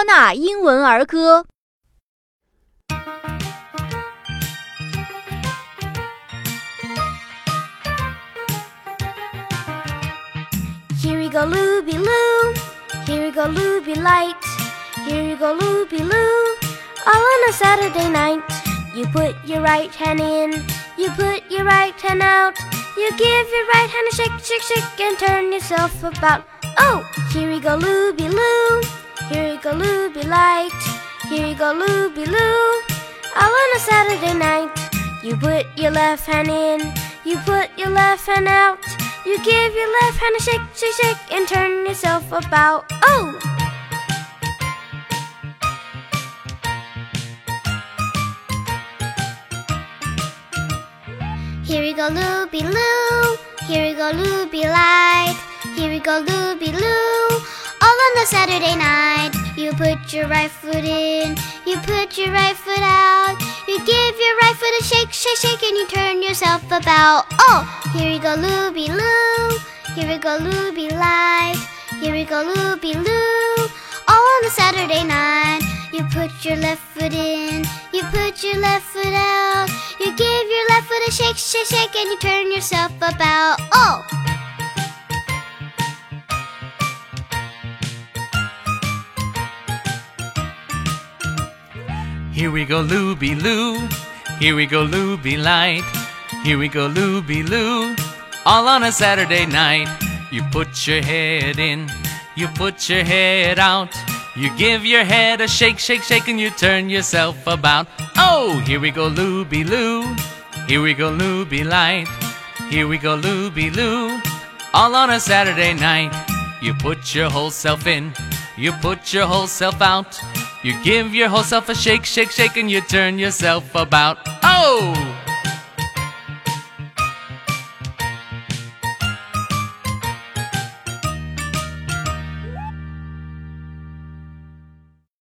托纳英文儿歌。Here we go, Looby Loo. Here we go, Looby Light. Here we go, Looby Loo. All on a Saturday night. You put your right hand in. You put your right hand out. You give your right hand a shake, shake, shake, and turn yourself about. Oh, here we go, Looby Loo. Here we go, Looby Light. Here we go, Looby Loo. All on a Saturday night. You put your left hand in. You put your left hand out. You give your left hand a shake, shake, shake, and turn yourself about. Oh! Here we go, Looby Loo. Here we go, Looby Light. Here we go, Looby Loo. All on the Saturday night. You put your right foot in. You put your right foot out. You give your right foot a shake, shake, shake, and you turn yourself about. Oh, here we go, Looby Loo. Here we go, Looby Light. Here we go, Looby Loo. All on the Saturday night. You put your left foot in. You put your left foot out. You give your left foot a shake, shake, shake, and you turn yourself about. Here we go, Looby Loo. Here we go, Looby Light. Here we go, Looby Loo. All on a Saturday night. You put your head in. You put your head out. You give your head a shake, shake, shake, and you turn yourself about. Oh, here we go, Looby Loo. Here we go, Looby Light. Here we go, Looby Loo. All on a Saturday night. You put your whole self in. You put your whole self out. You give your whole self a shake, shake, shake, and you turn yourself about. Oh!